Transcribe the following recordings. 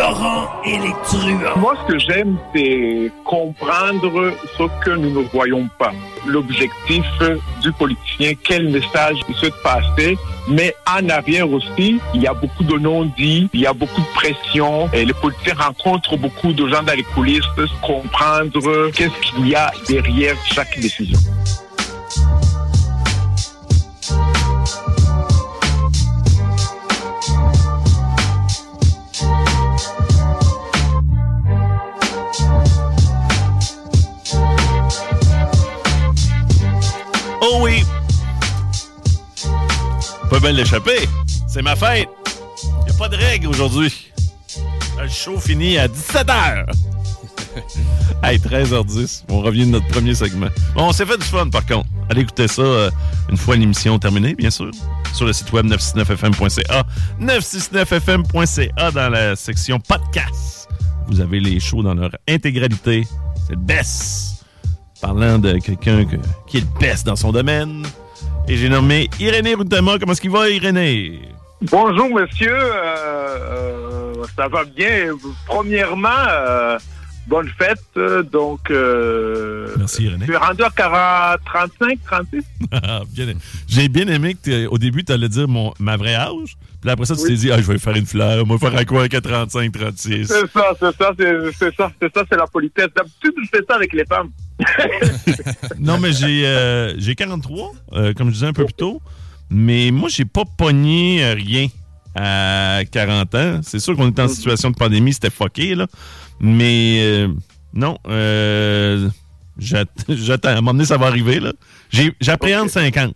Laurent et les truands. Moi, ce que j'aime, c'est comprendre ce que nous ne voyons pas. L'objectif du politicien, quel message il souhaite passer. Mais en arrière aussi, il y a beaucoup de non-dits, il y a beaucoup de pression. Et les politiciens rencontrent beaucoup de gens dans les coulisses, comprendre qu'est-ce qu'il y a derrière chaque décision. Bien l'échapper. C'est ma fête. Y a pas de règle aujourd'hui. Le show finit à 17h. hey, 13h10. On revient de notre premier segment. Bon, on s'est fait du fun par contre. Allez écouter ça euh, une fois l'émission terminée, bien sûr. Sur le site web 969fm.ca. 969fm.ca dans la section podcast. Vous avez les shows dans leur intégralité. C'est le best parlant de quelqu'un que- qui est le best dans son domaine. Et j'ai nommé Irénée Routama. Comment est-ce qu'il va, Irénée? Bonjour, monsieur. Euh, euh, ça va bien. Premièrement, euh, bonne fête. Euh, Donc, euh, Merci, Irénée. tu es rendu à 40, 35, 36? Bien aimé. J'ai bien aimé que au début, tu allais dire mon, ma vraie âge. Puis après ça, tu Oui. t'es dit, ah, je vais faire une fleur. Moi, faire à quoi qu'à 35, 36? C'est ça, c'est ça, c'est ça, c'est ça, c'est la politesse. D'habitude, je fais ça avec les femmes. Non, mais j'ai euh, j'ai 43, euh, comme je disais un peu plus tôt. Mais moi, j'ai pas pogné euh, rien à 40 ans. C'est sûr qu'on était en situation de pandémie, c'était fucké, là. Mais euh, non, euh, j'att- j'attends. À un moment donné, ça va arriver, là. J'ai- J'appréhende 50.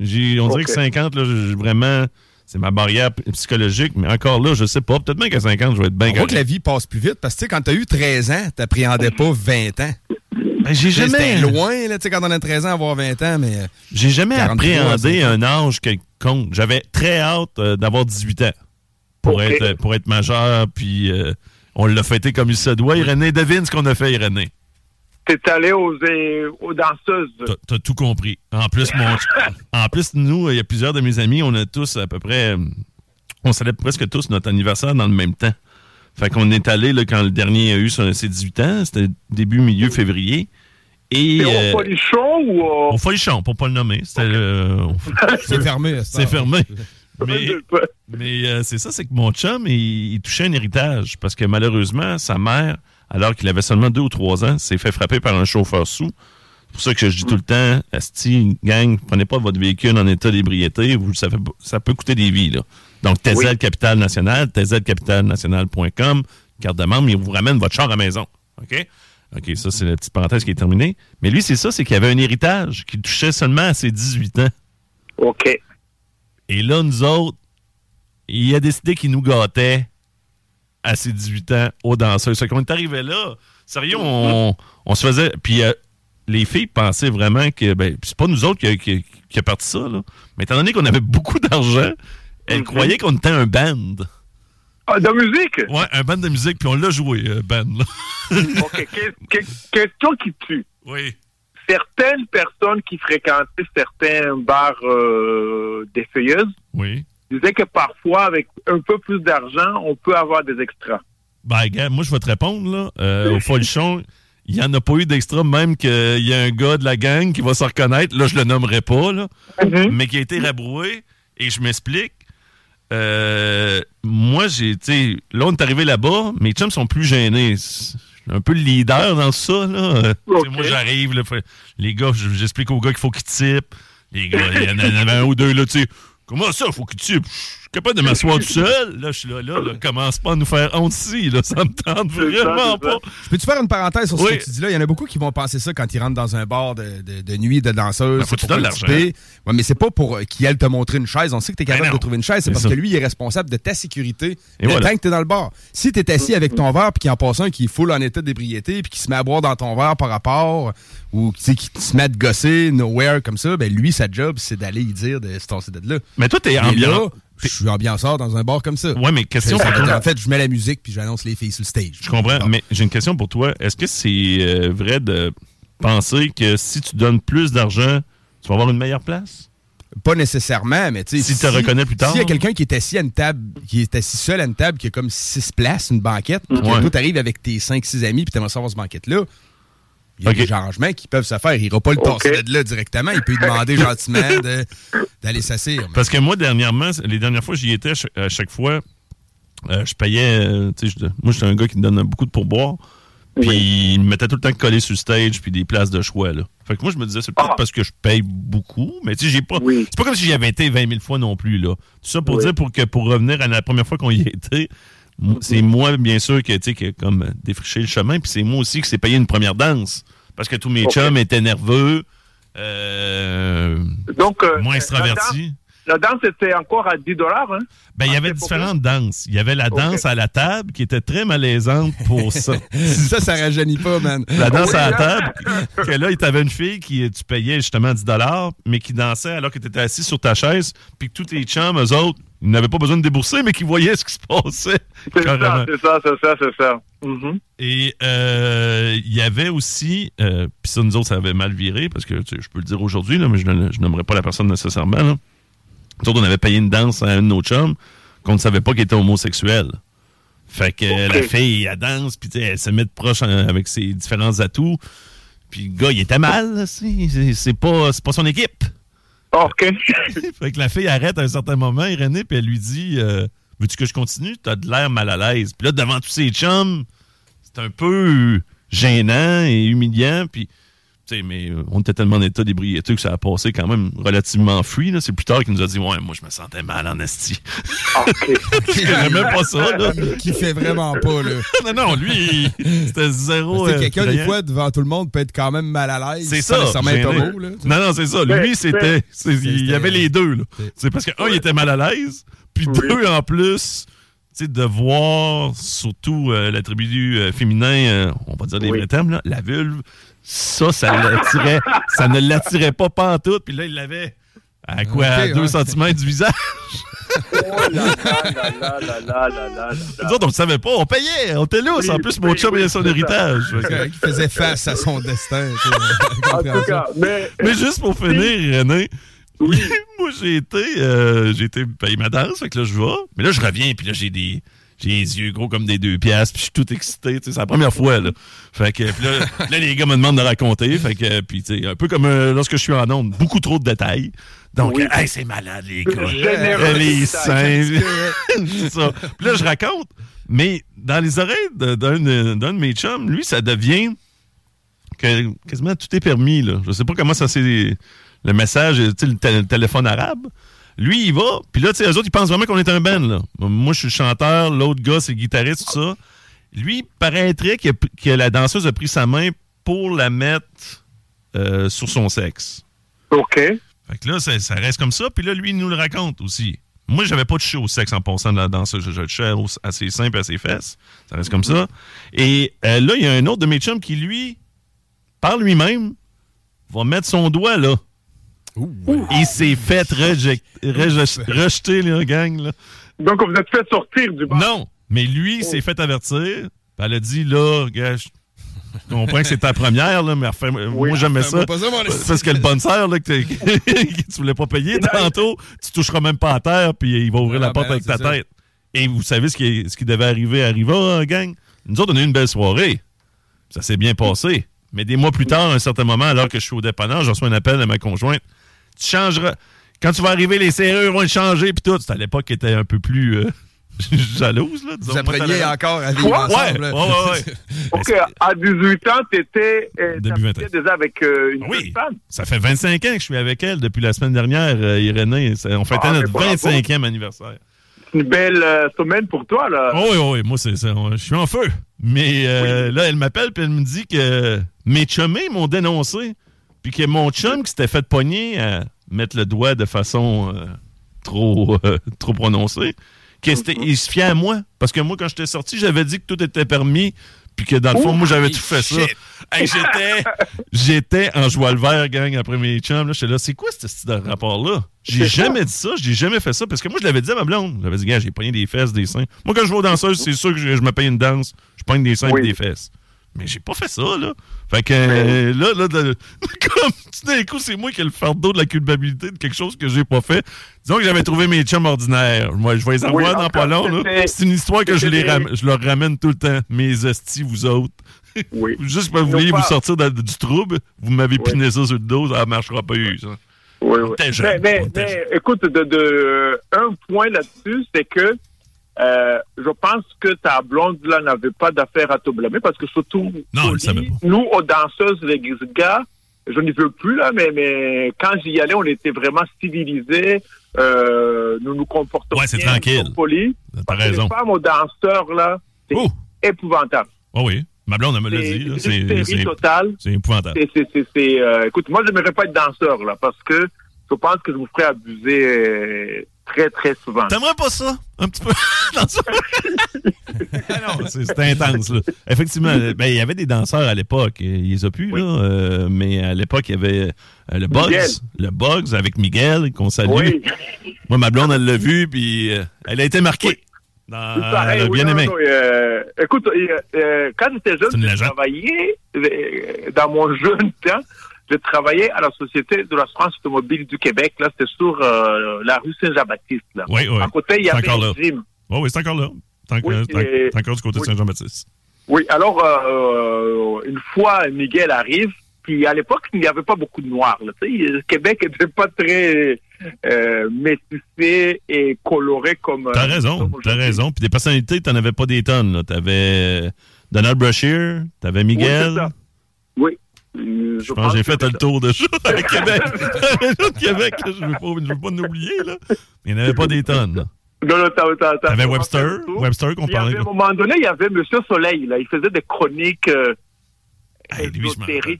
J'ai- On dirait que 50, là, j'ai vraiment... C'est ma barrière psychologique, mais encore là, je sais pas. Peut-être bien qu'à 50, je vais être bien On voit que la vie passe plus vite parce que tu sais, quand t'as eu 13 ans, t'appréhendais pas 20 ans. Ben, j'ai jamais... Loin, là, tu sais, quand on a 13 ans, avoir 20 ans, mais. euh, J'ai jamais 43, appréhendé 50. un âge quelconque. J'avais très hâte euh, d'avoir 18 ans pour, être, pour être majeur, puis euh, on l'a fêté comme il se doit. Irénée, devine ce qu'on a fait, Irénée. T'es allé aux, euh, aux danseuses. T'as- tout compris. En plus, mon, en plus, nous, il y a plusieurs de mes amis, on a tous à peu près... euh, On célèbre presque tous notre anniversaire dans le même temps. Fait qu'on est allé là, quand le dernier a eu son- ses 18 ans, c'était début, milieu février. Et... T'es euh, au polichon ou au... au Folichon, pour pas le nommer. C'était le- au- C'est fermé. C'est fermé. Mais, mais euh, c'est ça, c'est que mon chum, il, il touchait un héritage parce que malheureusement, sa mère, alors qu'il avait seulement deux ou trois ans, s'est fait frapper par un chauffeur sous. C'est pour ça que je dis tout le temps, Asti, gang, prenez pas votre véhicule en état d'ébriété, vous, ça, fait- ça peut coûter des vies. Là. Donc, TZ Oui. Capital National, tzcapitalnational.com, carte de membre, il vous ramène votre char à la maison. OK? OK, ça, c'est la petite parenthèse qui est terminée. Mais lui, c'est ça, c'est qu'il avait un héritage qui touchait seulement à ses 18 ans. OK. Et là, nous autres, il a décidé qu'il nous gâtait à ses 18 ans aux danseuses. Fait qu'on est arrivé là. Sérieux, on, on se faisait. Puis euh, les filles pensaient vraiment que. Ben, c'est pas nous autres qui, a- qui, qui a parti ça, là. Mais étant donné qu'on avait beaucoup d'argent, elles croyaient qu'on était un band. Ah, de musique? Ouais, un band de musique, puis on l'a joué, euh, band, là. OK. que- que- question qui tue. Oui. Certaines personnes qui fréquentaient certains bars euh, des feuilleuses Oui. disaient que parfois, avec un peu plus d'argent, on peut avoir des extras. Ben, gars, moi, je vais te répondre, là. Euh, au Folichon, il n'y en a pas eu d'extra, même qu'il y a un gars de la gang qui va se reconnaître. Là, je le nommerai pas, là. Mais qui a été rabroué. Et je m'explique. Euh, moi, j'ai, tu là, on est arrivé là-bas, mes chums sont plus gênés. Un peu le leader dans ça, là. Moi, j'arrive, les gars, j'explique aux gars qu'il faut qu'ils typent. Les gars, il y en avait un ou deux, là, tu sais. Comment ça, faut qu'ils typent? Je suis capable de m'asseoir tout seul. Là, je suis là, là, là, commence pas à nous faire honte ici, là. Ça me tente vraiment pas. Je Peux-tu faire une parenthèse sur ce Oui. que tu dis là? Il y en a beaucoup qui vont penser ça quand ils rentrent dans un bar de, de- de nuit de danseuses. Ben, faut tu participer. Ouais, mais c'est pas pour euh, qu'il aille te montrer une chaise. On sait que tu es Ben capable de trouver une chaise. C'est parce ça. que lui, il est responsable de ta sécurité Et le voilà. temps que tu es dans le bar. Si tu es assis avec ton verre puis qu'il en passe un qui est full en état d'ébriété puis qui se met à boire dans ton verre par rapport ou qui se met à te gosser nowhere comme ça, ben lui, sa job, c'est d'aller y dire de se tasser de là. Mais toi, t'es ambiant. Je suis ambianceur dans un bar comme ça. Ouais, mais question pour toi. en fait, je mets la musique puis j'annonce les filles sur le stage. Je comprends, mais j'ai une question pour toi. Est-ce que c'est euh, vrai de penser que si tu donnes plus d'argent, tu vas avoir une meilleure place? Pas nécessairement, mais tu sais. Si te reconnais plus tard. S'il y a quelqu'un qui est assis à une table, qui est assis seul à une table, qui a comme six places, une banquette, puis Ouais. toi, t'arrives avec tes cinq, six amis, puis t'aimerais savoir cette banquette-là, y a des arrangements qui peuvent se faire. Il ira pas le Ok. tasser de là directement. Il peut lui demander gentiment de- d'aller s'asseoir. Mais- Parce que moi, dernièrement, les dernières fois, j'y étais, à chaque- fois, euh, je payais. euh, moi, j'étais un gars qui me donne beaucoup de pourboire. Puis il me mettait tout le temps collé sur le stage, puis des places de choix. Là. Fait que moi, je me disais, c'est peut-être Ah. parce que je paye beaucoup, mais tu sais, j'ai pas. Oui. C'est pas comme si j'y avais été 20 000 fois non plus. Là. Tout ça pour Oui. dire pour que pour revenir à la première fois qu'on y était, c'est moi, bien sûr, que, tu sais, qui a comme euh, défriché le chemin, puis c'est moi aussi qui s'est payé une première danse. Parce que tous mes chums étaient nerveux, euh, Donc, euh, moins la extravertis. danse- La danse était encore à 10 dollars. Hein? Ben, il y Ah, avait différentes danses. Il y avait la danse à la table qui était très malaisante pour ça. ça, ça rajeunit pas, man. La danse Oui, à la hein? table, que là, il t'avait une fille qui tu payais justement 10 mais qui dansait alors que tu étais assis sur ta chaise, puis que tous tes chums, eux autres, ils n'avaient pas besoin de débourser, mais qui voyaient ce qui se passait. C'est ça, c'est ça, c'est ça, c'est ça. Mhm. Et euh, il y avait aussi, euh, puis ça, nous autres, ça avait mal viré, parce que tu sais, je peux le dire aujourd'hui, là, mais je ne je nommerai pas la personne nécessairement. Là. Nous autres, on avait payé une danse à un de nos chums qu'on ne savait pas qu'il était homosexuel. Fait que la fille, elle danse, puis elle se met de proche euh, avec ses différents atouts. Puis le gars, il était mal, c'est pas, c'est pas son équipe. OK. fait que la fille arrête à un certain moment, Irénée, puis elle lui dit euh, Veux-tu que je continue? T'as de l'air mal à l'aise. Puis là, devant tous ses chums, c'est un peu gênant et humiliant. Puis, tu sais, mais euh, on était tellement en état d'ébriété que ça a passé quand même relativement free. là. C'est plus tard qu'il nous a dit Ouais, moi, je me sentais mal en esti. OK. J'aimais pas ça, là. Qui fait vraiment pas, là. non, non, lui, c'était zéro. Euh, quelqu'un, des fois, devant tout le monde, peut être quand même mal à l'aise. C'est ça. là. Non, non, c'est ça. Lui, c'était. Il y avait les deux. là. C'est- C'est parce que, un, il était mal à l'aise. Puis Oui. deux, en plus, de voir surtout euh, l'attribut euh, féminin, euh, on va dire des oui. vrais termes, là, la vulve, ça, ça l'attirait, ça ne l'attirait pas pantoute, puis là, il l'avait à quoi, okay, à 2 du visage? oh là là, Nous autres, on ne savait pas, on payait, on était lousse. En plus, mon chum avait son héritage. Il faisait face à son destin. mais... mais juste pour finir, René, oui. moi j'ai été, euh, j'ai été payer ma danse, fait que là je vais. Mais là je reviens, puis là j'ai des, j'ai les yeux gros comme des deux piastres, puis je suis tout excité, tu sais, c'est la première fois là. Fait que puis là, là, les gars me demandent de raconter, fait que puis tu sais un peu comme euh, lorsque je suis en onde, beaucoup trop de détails. Donc, Oui. euh, hey, c'est malade les gars. Généreux Euh, les seins, ça. Puis là je raconte, mais dans les oreilles de- d'un de, d'un de mes chums, lui ça devient que quasiment tout est permis. Là. Je sais pas comment ça c'est. Le message, le, tél- le téléphone arabe. Lui, il va. Puis là, tu sais, eux autres, ils pensent vraiment qu'on est un band. Là. Moi, je suis le chanteur. L'autre gars, c'est le guitariste, tout ça. Lui, il paraîtrait que, que la danseuse a pris sa main pour la mettre euh, sur son sexe. OK. Fait que là, ça, ça reste comme ça. Puis là, lui, il nous le raconte aussi. Moi, j'avais pas touché au sexe en passant de la danseuse. Je, je le touchais à ses seins et à ses fesses. Ça reste comme ça. Et euh, là, il y a un autre de mes chums qui, lui, par lui-même, va mettre son doigt là. Il s'est fait reje- rejeter, là, gang. Là. Donc, vous êtes fait sortir du bar. Non, mais lui, il s'est fait avertir. Elle a dit, là, gars, je comprends que c'est ta première, là, mais refais- moi, j'aimais ça. Pas. Parce que le bonne sœur, là, que, que tu voulais pas payer tantôt, tu toucheras même pas à terre, puis il va ouvrir Ah, la porte ben, avec ta ça. tête. Et vous savez ce qui, ce qui devait arriver arriva, hein, gang? Nous autres, on a eu une belle soirée. Ça s'est bien passé. Mais des mois plus tard, à un certain moment, alors que je suis au dépanneur, je reçois un appel de ma conjointe. Tu changeras. Quand tu vas arriver, les serrures vont être changées, puis tout. C'était à l'époque qui était un peu plus. euh, jalouse, là. disons. Vous appreniez encore à vivre Ouais, ensemble. ouais, là. ouais, ouais. Ok, à 18 ans, t'étais euh, déjà avec euh, une Oui. femme? Ça fait 25 ans que je suis avec elle depuis la semaine dernière, euh, Irénée. On fêtait Ah, notre bravo. 25e anniversaire. C'est une belle euh, semaine pour toi, là. Oh oui, oui, moi, c'est ça. Je suis en feu. Mais euh, là, elle m'appelle puis elle me dit que mes chummés m'ont dénoncé. Puis que mon chum qui s'était fait pogner à mettre le doigt de façon euh, trop, euh, trop prononcée, qu'il se fiait à moi. Parce que moi, quand j'étais sorti, j'avais dit que tout était permis. Puis que dans le fond, moi, j'avais tout fait ça. Hey, j'étais, j'étais en joie le vert, gang, après mes chums. Là, j'étais là, c'est quoi ce style de rapport-là? J'ai jamais dit ça, j'ai jamais fait ça. Parce que moi, je l'avais dit à ma blonde. J'avais dit, gars, j'ai pogné des fesses, des seins. Moi, quand je vais aux danseuses, c'est sûr que je, je me paye une danse. Je pogne des seins Oui. et des fesses. Mais j'ai pas fait ça, là. Fait que euh, là, là, comme tout d'un coup, c'est moi qui ai le fardeau de la culpabilité de quelque chose que j'ai pas fait. Disons que j'avais trouvé mes chums ordinaires. Moi, je vais les avoir Oui, dans pas long, C'est une histoire que je, les ram- je leur ramène tout le temps. Mes hosties, vous autres. Oui. Juste parce que vous pas- vous sortir de- du trouble, vous m'avez Oui. piné ça sur le dos, ça marchera pas eu, ça. Oui, oui. jeunes, Mais, écoute, de, de, un point là-dessus, c'est que euh, je pense que ta blonde là n'avait pas d'affaire à te blâmer parce que surtout, Non, savait pas. nous, aux danseuses, les gars, je n'y veux plus là, mais, mais quand j'y allais, on était vraiment civilisés, euh, nous nous comportons Ouais, c'est tranquille. polis. T'as raison. Les femmes aux danseurs là, c'est Oh! épouvantable. Oh oui. Ma blonde, elle me l'a dit, C'est- hystérie C'est totale. c'est épouvantable. C'est, c'est, c'est, c'est, euh, écoute, moi, je n'aimerais pas être danseur, là, parce que je pense que je vous ferais abuser euh, très, très souvent. T'aimerais pas ça? Un petit peu? Ah non, c'est intense, là. Effectivement, ben, il y avait des danseurs à l'époque. Il les a plus, là. euh, mais à l'époque, il y avait euh, le Bugs. Miguel. Le Bugs avec Miguel, qu'on salue. Oui. Moi, ma blonde, elle l'a vu, puis euh, elle a été marquée. Dans, elle a bien aimé. non, euh, écoute, euh, euh, quand j'étais jeune, une je travaillais, euh, dans mon jeune temps, je travaillais à la Société de l'assurance automobile du Québec. Là, c'était sur euh, la rue Saint-Jean-Baptiste. Là. Oui, oui. À côté, il y avait encore là. un gym. Oh, oui, c'est encore là. C'est encore, Oui, du côté de. Saint-Jean-Baptiste. Oui, alors, euh, une fois, Miguel arrive, puis à l'époque, il n'y avait pas beaucoup de noirs. Là, le Québec n'était pas très euh, métissé et coloré comme... T'as raison, t'as raison. Puis des personnalités, t'en avais pas des tonnes. T'avais Donald Brashear, t'avais Miguel. Oui. Je pense que j'ai fait le tour de ça à Québec. À Québec, là, je veux pas, je veux pas oublier. Là. Il n'y en avait pas des tonnes. là. Non, non, t'as- t'as- t'as- T'avais t'as Webster. Webster qu'on Il y avait, parlait. à un moment donné, il y avait Monsieur Soleil, là. Il faisait des chroniques euh, Hey, lui,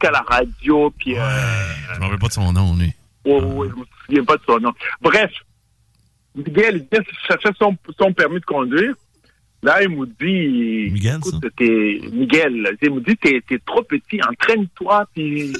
à la radio, puis... euh, Je m'en rappelle pas de son nom, lui. ouais, ouais, je me souviens pas de son nom. Bref, Miguel, il son, son permis de conduire. Là, il me dit... Miguel, écoute, t'es- Miguel, il me dit, t'es t'es trop petit, entraîne-toi, puis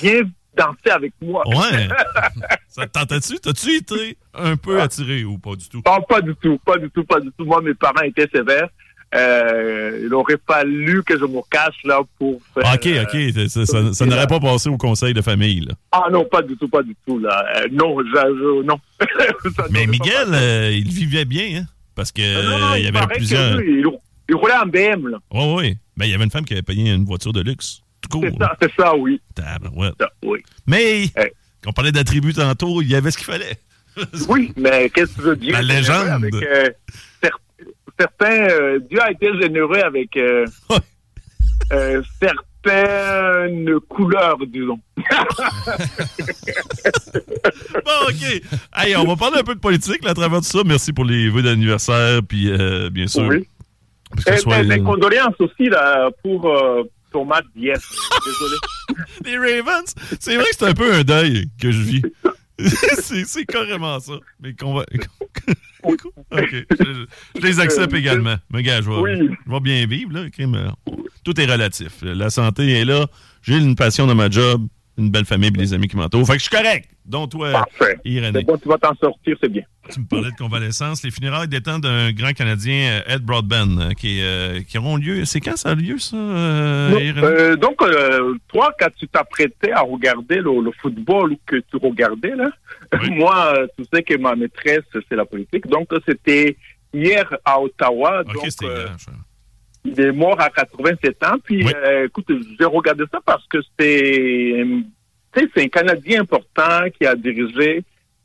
viens danser avec moi. Ouais. ça te tentait-tu? T'as-tu été un peu attiré ou pas du tout? Non, pas du tout, pas du tout, pas du tout. Moi, mes parents étaient sévères. Euh, il aurait fallu que je me cache là pour faire... Ah, ok, euh, ok. Ça, ça- ça n'aurait pas passé au conseil de famille. Là. Ah non, pas du tout, pas du tout là. Euh, non, je, je- non. Mais Miguel, euh, il vivait bien, hein? Parce que Non, non, euh, il y avait que plusieurs. il, il roulait en BM là. Oui, oui. Ben, il y avait une femme qui avait payé une voiture de luxe. Tout court. C'est ça, oui. Ça, oui. Mais, quand on parlait d'attributs tantôt, il y avait ce qu'il fallait. Oui, mais qu'est-ce que tu veux dire? La légende. Avec, euh, cer- certains, euh, Dieu a été généreux avec euh, Ouais. Certaines couleurs, disons. Bon, OK. Hey, on va parler un peu de politique là, à travers tout ça. Merci pour les vœux d'anniversaire, puis euh, bien sûr. Oui. Et, soit, euh, condoléances aussi là, pour euh, match d'hier. Désolé. les Ravens, c'est vrai que c'est un peu un deuil que je vis. c'est carrément ça. Mais qu'on va. Oui. OK. Je, je les accepte également. Mais gars, je vais, Oui. je vais bien vivre. Là, Tout est relatif. La santé est là. J'ai une passion dans ma job, une belle famille et des amis qui m'entourent. Fait que je suis correct. Donc, toi, Parfait. Irénée, bon, tu vas t'en sortir, c'est bien. tu me parlais de convalescence. Les funérailles des temps d'un grand Canadien, euh, Ed Broadbent, euh, qui, euh, qui auront lieu. C'est quand ça a lieu, ça, euh, Non, euh, donc, toi, quand tu t'apprêtais à regarder le, le football que tu regardais, là, Oui. moi, tu sais que ma maîtresse, c'est la politique. Donc, c'était hier à Ottawa. Donc, il est mort à 87 ans. Puis, Oui. euh, écoute, j'ai regardé ça parce que c'est, tu sais, c'est un Canadien important qui a dirigé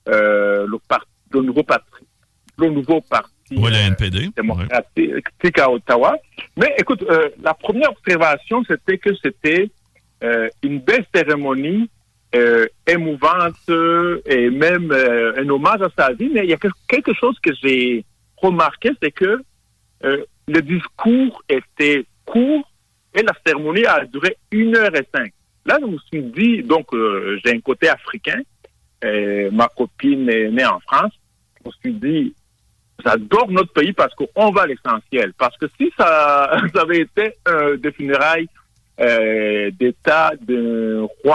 euh, le, parti, le nouveau parti, le nouveau parti Ouais, le euh, NPD. démocratique à Ottawa. Mais écoute, euh, la première observation, c'était que c'était euh, une belle cérémonie euh, émouvante et même euh, un hommage à sa vie. Mais il y a quel- quelque chose que j'ai remarqué, c'est que euh, le discours était court et la cérémonie a duré une heure et cinq. Là, je me suis dit, donc, euh, j'ai un côté africain. euh, ma copine est née en France. Je me suis dit, j'adore notre pays parce qu'on va à l'essentiel. Parce que si ça, avait été euh, des funérailles d'État d'un roi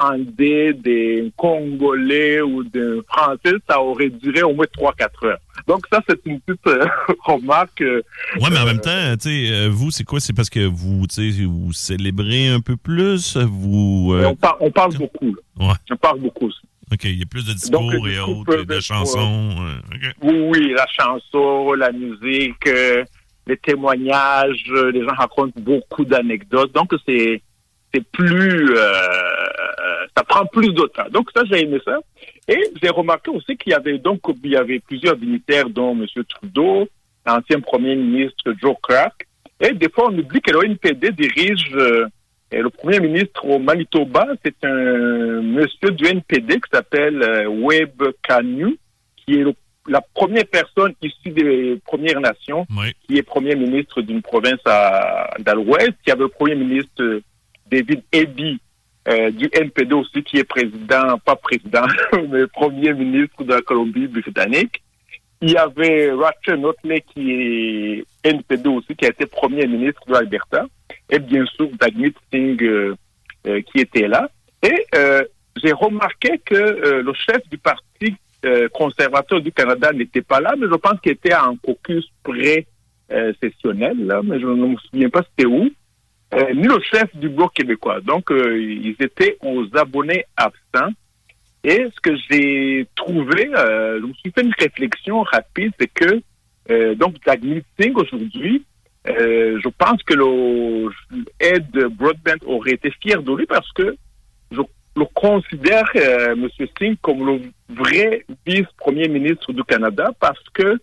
Andais, des Congolais ou d'un Français, ça aurait duré au moins 3-4 heures. Donc ça, c'est une petite euh, remarque. euh, Ouais, mais en même temps, tu sais, euh, vous, c'est quoi? C'est parce que vous, vous célébrez un peu plus? Vous. euh, on, par- on parle beaucoup. Ouais. On parle beaucoup. OK, il y a plus de discours Donc, et discours autres, de chansons. euh. Oui, oui, la chanson, la musique, euh, les témoignages, euh, les gens racontent beaucoup d'anecdotes. Donc, c'est c'est plus... euh, ça prend plus de temps. Donc, ça, j'ai aimé ça. Et j'ai remarqué aussi qu'il y avait donc il y avait plusieurs dignitaires, dont M. Trudeau, l'ancien premier ministre Joe Clark. Et des fois, on oublie que l'ONPD dirige euh, et le premier ministre au Manitoba. C'est un monsieur du NPD qui s'appelle euh, Webb qui est le- la première personne issue des Premières Nations Oui. qui est premier ministre d'une province à, dans l'Ouest. Il y avait le premier ministre euh, David Eby euh, du NPD aussi, qui est président, pas président, mais premier ministre de la Colombie-Britannique. Il y avait Rachel Notley, qui est NPD aussi, qui a été premier ministre de l'Alberta. Et bien sûr, Dagmit Singh, euh, euh, qui était là. Et j'ai remarqué que le chef du Parti conservateur du Canada n'était pas là, mais je pense qu'il était en caucus pré-sessionnel, mais je ne me souviens pas c'était où. Euh, ni le chef du Bloc québécois. Donc, euh, ils étaient aux abonnés absents. Et ce que j'ai trouvé, euh, je me suis fait une réflexion rapide, c'est que, euh, donc, Dagny Singh, aujourd'hui, euh, je pense que le Ed Broadbent aurait été fier de lui parce que je le considère, M. Singh, comme le vrai vice-premier ministre du Canada parce que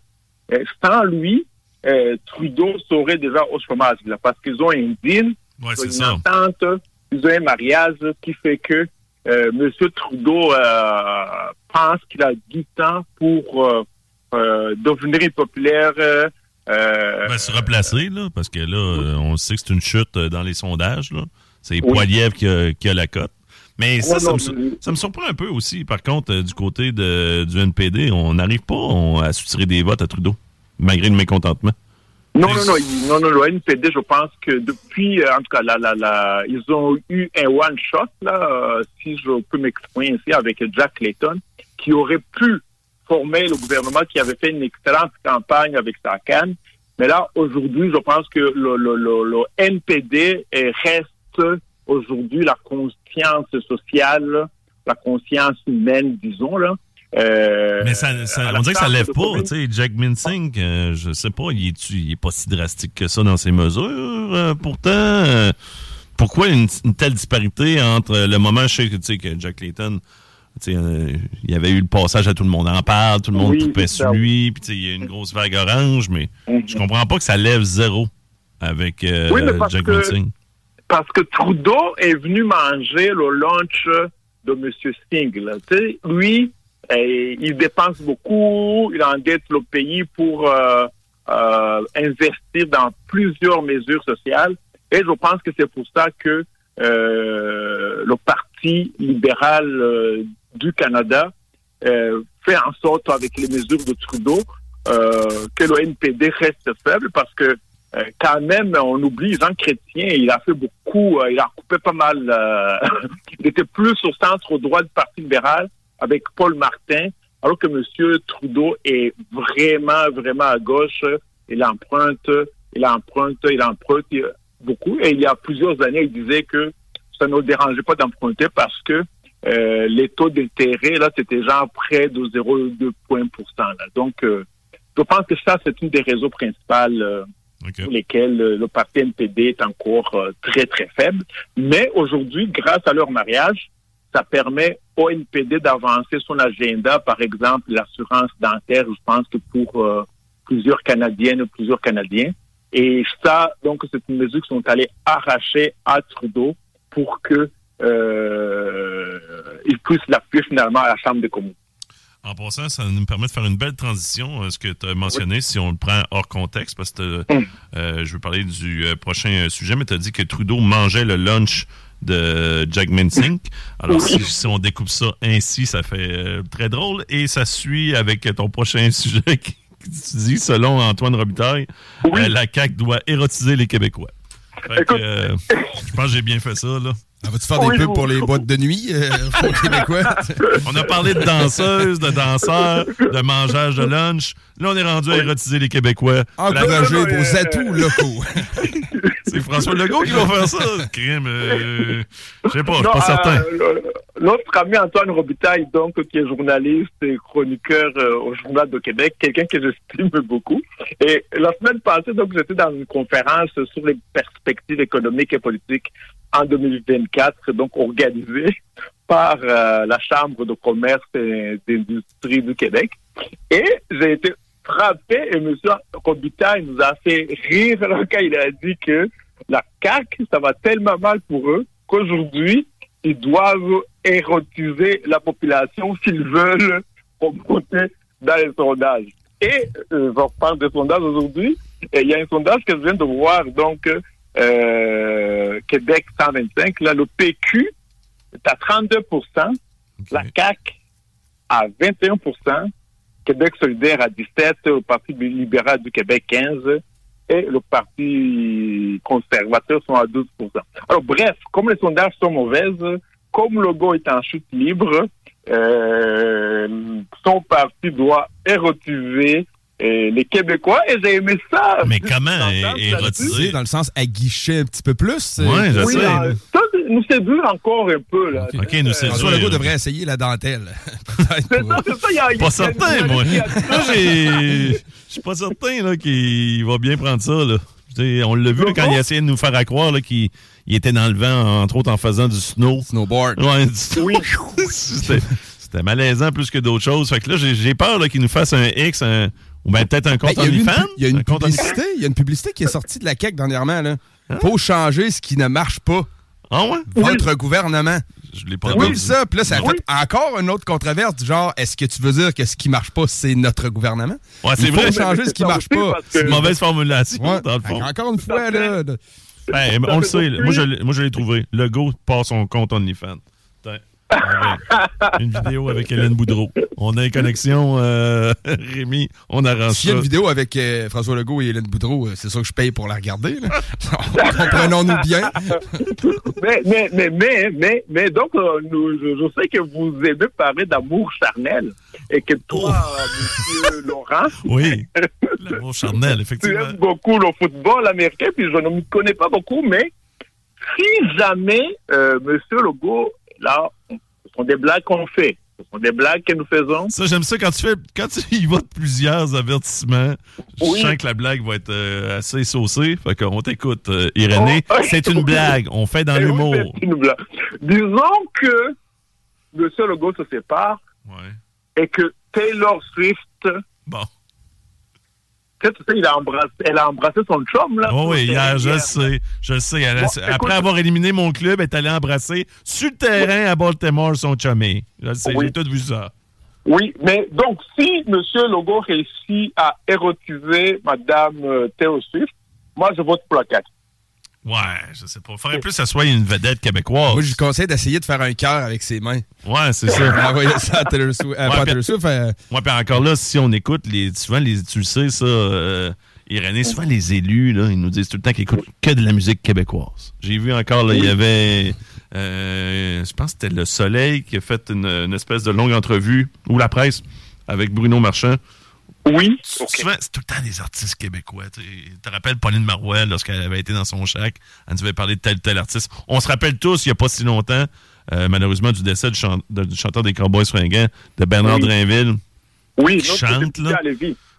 sans lui, euh, Trudeau serait déjà au chômage, là, parce qu'ils ont un deal, Ouais, c'est une ça. entente, ils ont un mariage qui fait que euh, M. Trudeau euh, pense qu'il a du temps pour devenir populaire. Ben, se replacer, là, parce que là, on sait que c'est une chute dans les sondages. C'est Oui. Poiliev qui a, qui a la cote. Mais ça, Ouais, ça, non, me, ça surprend un peu aussi, par contre, du côté de, du NPD. On n'arrive pas on- à soutirer des votes à Trudeau, malgré le mécontentement? Non, non, non, non, non, le NPD, je pense que depuis, euh, en tout cas, la, la, la, ils ont eu un one-shot, là, euh, si je peux m'exprimer ici, avec Jack Layton, qui aurait pu former le gouvernement, qui avait fait une excellente campagne avec sa canne. Mais là, aujourd'hui, je pense que le, le, le, le NPD est- reste aujourd'hui la conscience sociale, la conscience humaine, disons, là. Euh, Mais ça, on dirait que ça lève pas. Tu sais, Jack Minsing, euh, je sais pas, il est, il est pas si drastique que ça dans ses mesures. euh, pourtant, euh, pourquoi une, une telle disparité entre le moment, je sais que, tu sais, que Jack Layton, tu sais, il y avait eu le passage à tout le monde en parle, tout le monde Oui, sur lui, puis il y a une grosse vague orange, mais je comprends pas que ça lève zéro avec Oui, Jack que- Minsing. parce que Trudeau est venu manger le lunch de M. Singh. là. Tu sais, lui, eh, il dépense beaucoup, il endette le pays pour euh, euh, investir dans plusieurs mesures sociales. Et je pense que c'est pour ça que euh, le Parti libéral euh, du Canada euh, fait en sorte, avec les mesures de Trudeau, euh, que le NPD reste faible parce que quand même, on oublie Jean Chrétien, il a fait beaucoup, il a coupé pas mal, il était plus au centre droit du Parti libéral avec Paul Martin, alors que M. Trudeau est vraiment, vraiment à gauche, il emprunte, il emprunte, il emprunte beaucoup, et il y a plusieurs années, il disait que ça ne dérangeait pas d'emprunter parce que euh, les taux d'intérêt, là, c'était genre près de 0,2 points pour cent. Donc, euh, je pense que ça, c'est une des raisons principales euh, pour lesquelles euh, le parti NPD est encore euh, très, très faible. Mais aujourd'hui, grâce à leur mariage, ça permet au NPD d'avancer son agenda, par exemple, l'assurance dentaire, je pense que pour euh, plusieurs Canadiennes, plusieurs Canadiens. Et ça, donc, c'est une mesure qui sont allés arracher à Trudeau pour que euh, il puisse l'appuyer finalement à la Chambre des communes. En passant, ça nous permet de faire une belle transition, euh, ce que tu as mentionné, si on le prend hors contexte, parce que euh, je veux parler du prochain sujet, mais tu as dit que Trudeau mangeait le lunch de Jack Sink. Alors, si, si on découpe ça ainsi, ça fait euh, très drôle. Et ça suit avec ton prochain sujet qui, tu dis, selon Antoine Robitaille, euh, la CAQ doit érotiser les Québécois. Fait que, euh, je pense que j'ai bien fait ça, là. Ah, Vas-tu faire des pubs pour les boîtes de nuit euh, aux Québécois? On a parlé de danseuses, de danseurs, de mangeage de lunch. Là, on est rendu à érotiser les Québécois. Encourager vos atouts locaux. C'est François Legault qui va faire ça. Crime. euh, je sais pas, je suis pas certain. euh, L'autre ami Antoine Robitaille, donc, qui est journaliste et chroniqueur euh, au Journal de Québec, quelqu'un que j'estime beaucoup. Et la semaine passée, donc, j'étais dans une conférence sur les perspectives économiques et politiques en 2024, donc organisée par euh, la Chambre de commerce et d'industrie du Québec. Et j'ai été frappé et M. Robitaille nous a fait rire quand il a dit que la CAQ, ça va tellement mal pour eux qu'aujourd'hui, ils doivent érotiser la population s'ils veulent remonter dans les sondages. Et euh, je reparle des sondages aujourd'hui. Il y a un sondage que je viens de voir, donc euh, Québec 125, là, le PQ est à 32% la CAQ à 21 Québec solidaire à 17 le Parti libéral du Québec 15 et le Parti conservateur sont à 12 Alors bref, comme les sondages sont mauvaises, comme le go est en chute libre, euh, son parti doit érotiser les Québécois et j'ai aimé ça. Mais comment? Érotiser? Dans le sens aguicher un petit peu plus. Ouais, je Oui, sais. ça, nous séduire encore un peu. Là. OK, nous c'est François Legault devrait essayer la dentelle. C'est ça, c'est ça, il y a- il y a- Pas certain, moi. Moi, j'ai- je suis pas certain là, qu'il va bien prendre ça. Là. Tu sais, on l'a vu là, quand il essayait de nous faire à croire là, qu'il il était dans le vent, entre autres en faisant du snow. Snowboard. Ouais, du snow. C'était c'était malaisant plus que d'autres choses. Fait que là, j'ai j'ai peur là, qu'il nous fasse un X, un- ou ben, peut-être un Ben, compte il y a une, OnlyFans. pu- il y a une Un compte publicité, il y a une publicité qui est sortie de la CAQ dernièrement. Là. Faut changer ce qui ne marche pas. Ah ouais? Votre gouvernement. Je l'ai pas vu ça? Puis là, ça a Oui. fait encore une autre controverse du genre, est-ce que tu veux dire que ce qui marche pas, c'est notre gouvernement? Ouais, c'est Il faut vrai. changer ce qui marche pas. C'est une mauvaise formulation, Ouais. dans le fond. Encore une fois, là. Ben, on le sait. là. Moi, je l'ai- moi, je l'ai trouvé. Le go part son compte OnlyFans. Avec Une vidéo avec Hélène Boudreau. On a une connexion, euh, Rémi. On arrange S'il y a une vidéo avec euh, François Legault et Hélène Boudreau, euh, c'est sûr que je paye pour la regarder. Comprenons-nous bien. mais, mais, mais, mais, mais, mais donc, euh, nous, je, je sais que vous aimez parler d'amour charnel et que toi, Oh. monsieur Laurent, Oui. L'amour charnel, tu effectivement. aimes beaucoup le football américain, puis je ne m'y connais pas beaucoup, mais si jamais euh, monsieur Legault, là, sont des blagues qu'on fait, ce sont des blagues que nous faisons. Ça, j'aime ça quand tu fais, quand tu y vas de plusieurs avertissements. Oui. Je sens que la blague va être euh, assez saucée. Fait qu'on t'écoute, euh, Irénée. Oh, c'est une blague. On fait dans Eh oui, l'humour. c'est une blague. Disons que monsieur Legault se sépare Ouais. et que Taylor Swift Bon. Tu sais, tu sais, il a embrassé, elle a embrassé son chum, là. Oh oui, le hier, je terrain. sais. Je sais. Elle a- Bon, après avoir éliminé mon club, elle est allée embrasser sur le terrain à Baltimore son chumé. Je le sais, Oui. j'ai tout vu ça. Oui, mais donc, si M. Legault réussit à érotiser Mme euh, Taylor Swift, moi, je vote pour la CAQ. Ouais, je sais pas. Faudrait plus que ça soit une vedette québécoise. Moi, je lui conseille d'essayer de faire un cœur avec ses mains. Ouais, c'est ça. Envoyer ça à Taylor Swift. euh, Ouais, pas à puis- Taylor Swift, euh, Ouais, puis encore là, si on écoute, les, souvent, les, tu le sais, ça, euh, Irénée, souvent les élus, là, ils nous disent tout le temps qu'ils écoutent que de la musique québécoise. J'ai vu encore, là, il y avait, euh, je pense que c'était Le Soleil qui a fait une, une espèce de longue entrevue, ou la presse, avec Bruno Marchand. Oui. Souvent, c'est tout le temps des artistes québécois. Tu te rappelles Pauline Marois, lorsqu'elle avait été dans son chac, elle nous avait parlé de tel ou tel artiste. On se rappelle tous, il n'y a pas si longtemps, euh, malheureusement, du décès du, chan- de- du chanteur des Cowboys fringants, de Bernard Oui. Drainville. Oui, qui chante, là.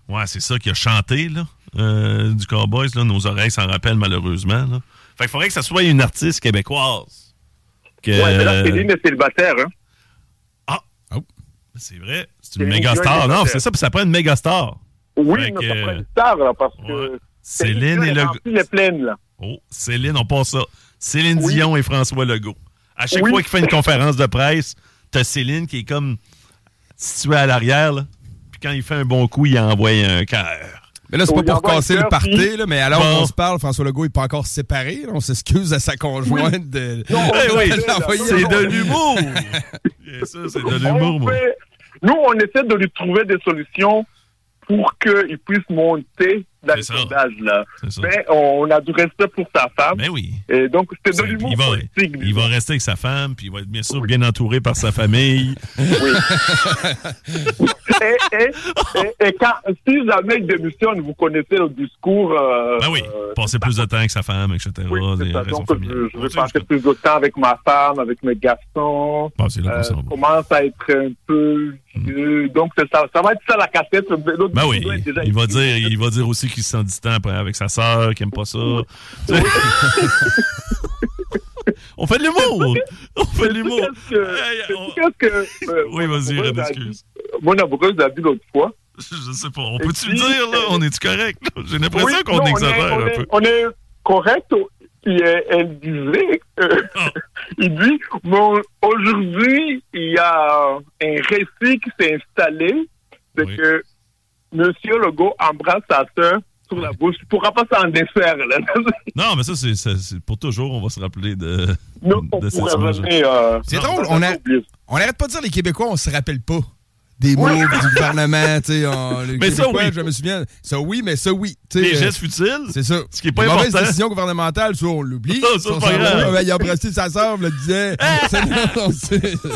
Ouais, c'est ça qui a chanté, là, euh, du Cowboys, là. Nos oreilles s'en rappellent, malheureusement, là. Fait qu'il faudrait que ça soit une artiste québécoise. Que, Ouais, mais là, euh, Céline est célibataire. Hein. C'est vrai, c'est une méga star. Non, c'est ça, puis ça prend une méga star. Oui, Fait mais que, ça prend une star, là, parce que Céline et est le remplie les plaines, là. Oh, Céline, on passe ça. Céline Oui. Dion et François Legault. À chaque Oui. fois qu'il fait une conférence de presse, t'as Céline qui est comme située à l'arrière, là. Puis quand il fait un bon coup, il envoie un cœur. Mais là, c'est pas pour casser le party, là, mais alors Bon. qu'on se parle, François Legault n'est pas encore séparé. là. on s'excuse à sa conjointe de. Eh oui, là, l'envoyer c'est de l'humour. Bien sûr, c'est de l'humour, moi. fait- Nous, on essaie de lui trouver des solutions pour qu'il puisse monter dans le C'est ça. sondage, là. C'est. Mais on a du respect pour sa femme. Ben oui. Et donc, c'était de C'est- l'humour il, va, politique. il va rester avec sa femme, puis il va être bien sûr bien entouré par sa famille. Oui. et, et, et, et quand, si jamais il démissionne, vous connaissez le discours. Euh, Ben oui, euh, passer plus de temps avec sa femme, etc. oui, c'est ça. Donc, je, je vais passer plus de temps avec ma femme, avec mes garçons. Bon, c'est là Euh, commence à être un peu vieux. Donc, ça, ça va être ça la cassette. Ben oui, déjà il va dire, il va dire aussi qu'il se sent distant avec sa sœur, qu'il aime pas ça. On fait de l'humour! On fait de l'humour! On- euh, Oui, vas-y, a excuse. Mon amoureuse a dit l'autre fois. Je sais pas. On peut-tu le dire, là? euh, On est-tu correct? J'ai l'impression Oui, qu'on on exagère on un peu. On est correct. Puis euh, elle disait, euh, il dit, bon, aujourd'hui, il y a qui s'est installé, c'est Oui. que Monsieur Legault embrasse sa sœur sur la bouche. Il ne pourra pas s'en défaire. Là. Non, mais ça, c'est- pour toujours. On va se rappeler de, Non, on de cette pourrait image. revenir, euh, C'est drôle, on on n'arrête pas de dire les Québécois, on se rappelle pas des mots du gouvernement, tu sais. on- les Mais ça, Québécois, oui. je me souviens. Ça, oui, mais ça, oui. Les euh, gestes futiles? C'est ça. Ce qui est pas important. décisions gouvernementales, ça, on l'oublie. Ça, ça, va, ben, il a embrassé sa sœur, on le disait.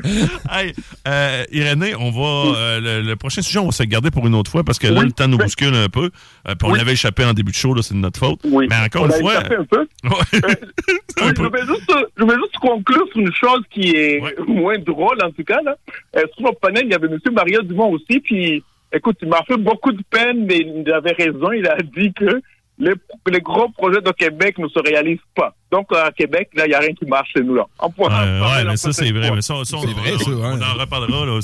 Hey, euh, Irénée, on va. euh, le, le prochain sujet, on va se le garder pour une autre fois parce que là, Oui. le temps nous bouscule un peu. Euh, puis on Oui. l'avait échappé en début de show, c'est de notre faute. Oui. Mais encore On une fois. échappé un peu. Un Oui, peu. je, vais juste, je juste conclure sur une chose qui est moins drôle, en tout cas. Là. Euh, sur le panel, il y avait M. Mario Dumont aussi. Puis, écoute, il m'a fait beaucoup de peine, mais il avait raison. Il a dit que les, les gros projets de Québec ne se réalisent pas. Donc, à Québec, là, il n'y a rien qui marche chez nous. Là. Euh, ouais, mais ça, c'est vrai. Mais ça, ça, on, C'est vrai, on- ça, on en reparlera. là.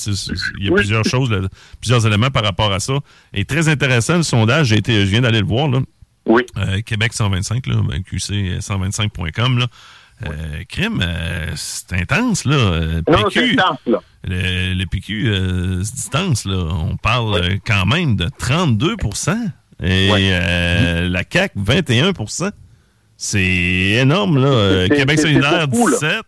Il y a Oui. plusieurs choses, là, plusieurs éléments par rapport à ça. Et très intéressant, le sondage. J'ai été, je viens d'aller le voir. Là. Oui. Euh, Québec 125, là, ben, QC125.com. Là. Euh, crime, euh, c'est intense, là. Euh, Non, c'est PQ, intense, là. le, le PQ euh, se distance, là. On parle quand même de 32 et Ouais. euh, la CAQ, 21% C'est énorme, là. Québec solidaire, beaucoup, là. 17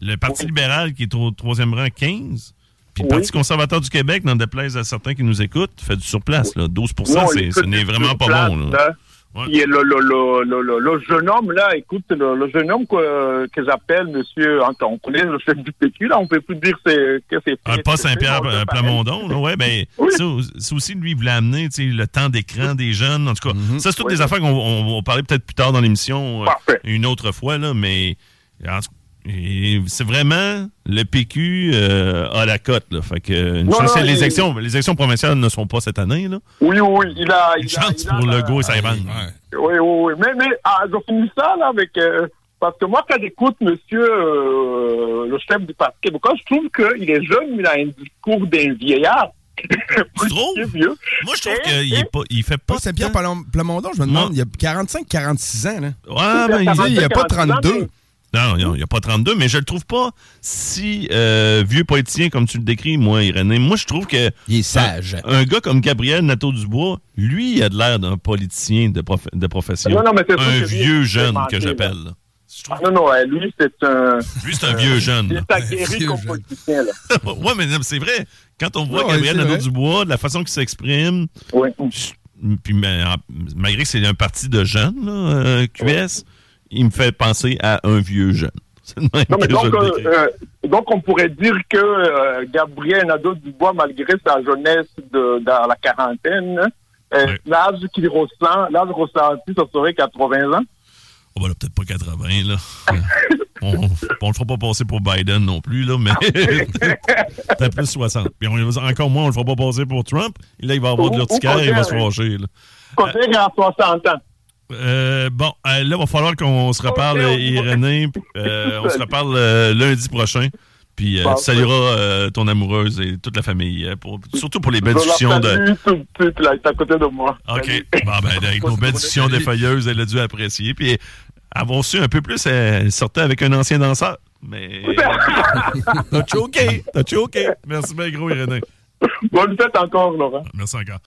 Le Parti Oui. libéral, qui est au troisième rang, 15 Puis le Oui. Parti conservateur du Québec, n'en déplaise à certains qui nous écoutent, fait du surplace, là. 12 Non, c'est- ce n'est vraiment pas bon, là. Ouais. Puis le, le, le, le, jeune homme, là, écoute, le, jeune homme que, que j'appelle monsieur, hein, on connaît le chef du PQ, là, on peut plus dire c'est, que c'est Ah, pas Saint-Pierre Non, c'est euh, ouais, ben, Oui. ça, c'est aussi lui, il voulait amener tu sais, le temps d'écran des jeunes. En tout cas, ça, c'est toutes Oui. des affaires qu'on on va parler peut-être plus tard dans l'émission, euh, une autre fois, là, mais en tout- et c'est vraiment le PQ euh, à la cote. Là, fait que, une Non, chance, non, les, il- élections, les élections provinciales ne sont pas cette année. Là. Oui, oui, il a. Une il a- chance il a pour la- Legault et Saint-Van. Ouais. Oui, oui, oui. Mais, mais ah, je finis ça, là, avec. euh, parce que moi, quand j'écoute monsieur euh, le chef du Parti québécois, je trouve qu'il est jeune, mais il a un discours d'un vieillard. Tu trouves? Il vieux. Moi, je trouve qu'il et- est pas, il fait pas. Tant- Plam- Plamondon, je me demande, Non. il y a 45-46 ans, là. Ouais, ben, il- il a pas 45, 32. Non, il n'y a, pas 32, mais je le trouve pas si euh, vieux politicien comme tu le décris, moi, Irénée. Moi, je trouve que. Il est sage. Un, un gars comme Gabriel Nadeau-Dubois, lui, il a de l'air d'un politicien de, prof- de profession. Non, non, mais c'est sûr un vieux jeune que j'appelle. Ah, non, non, euh, lui, c'est un. Lui, c'est un vieux jeune. Il là. est aguerri vieux comme jeune. politicien, là. ouais, mais c'est vrai. Quand on voit Ouais, Gabriel c'est. Nadeau-Dubois, de la façon qu'il s'exprime, puis malgré que c'est un parti de jeunes, là, euh, QS, il me fait penser à un vieux jeune. Non, mais je donc, euh, donc, on pourrait dire que euh, Gabriel Nadeau-Dubois, malgré sa jeunesse de, dans la quarantaine, euh, Ouais. l'âge qu'il ressent, l'âge ressenti, ça serait 80 ans. Oh, ben là, peut-être pas 80, là. on, on le fera pas passer pour Biden non plus, là, mais peut-être plus 60. Puis on, encore moins, on le fera pas passer pour Trump. Et là, il va avoir de l'urticaire et il va se fâcher, là. Côté à 60 ans. Euh, bon, euh, là, il va falloir qu'on se reparle, on- Irénée. Euh, on se reparle euh, lundi prochain. Puis euh, Bon, tu salueras euh, ton amoureuse et toute la famille. euh, pour- surtout pour les belles discussions de. tout suite, là, à côté de moi. OK. Bon, ben, avec nos belles discussions défailleuses, elle a dû apprécier. Puis avoir su un peu plus, elle sortait avec un ancien danseur. Mais. T'as choqué. T'as choqué. Merci bien, gros, Irénée. Bonne fête encore, Laurent. Merci encore.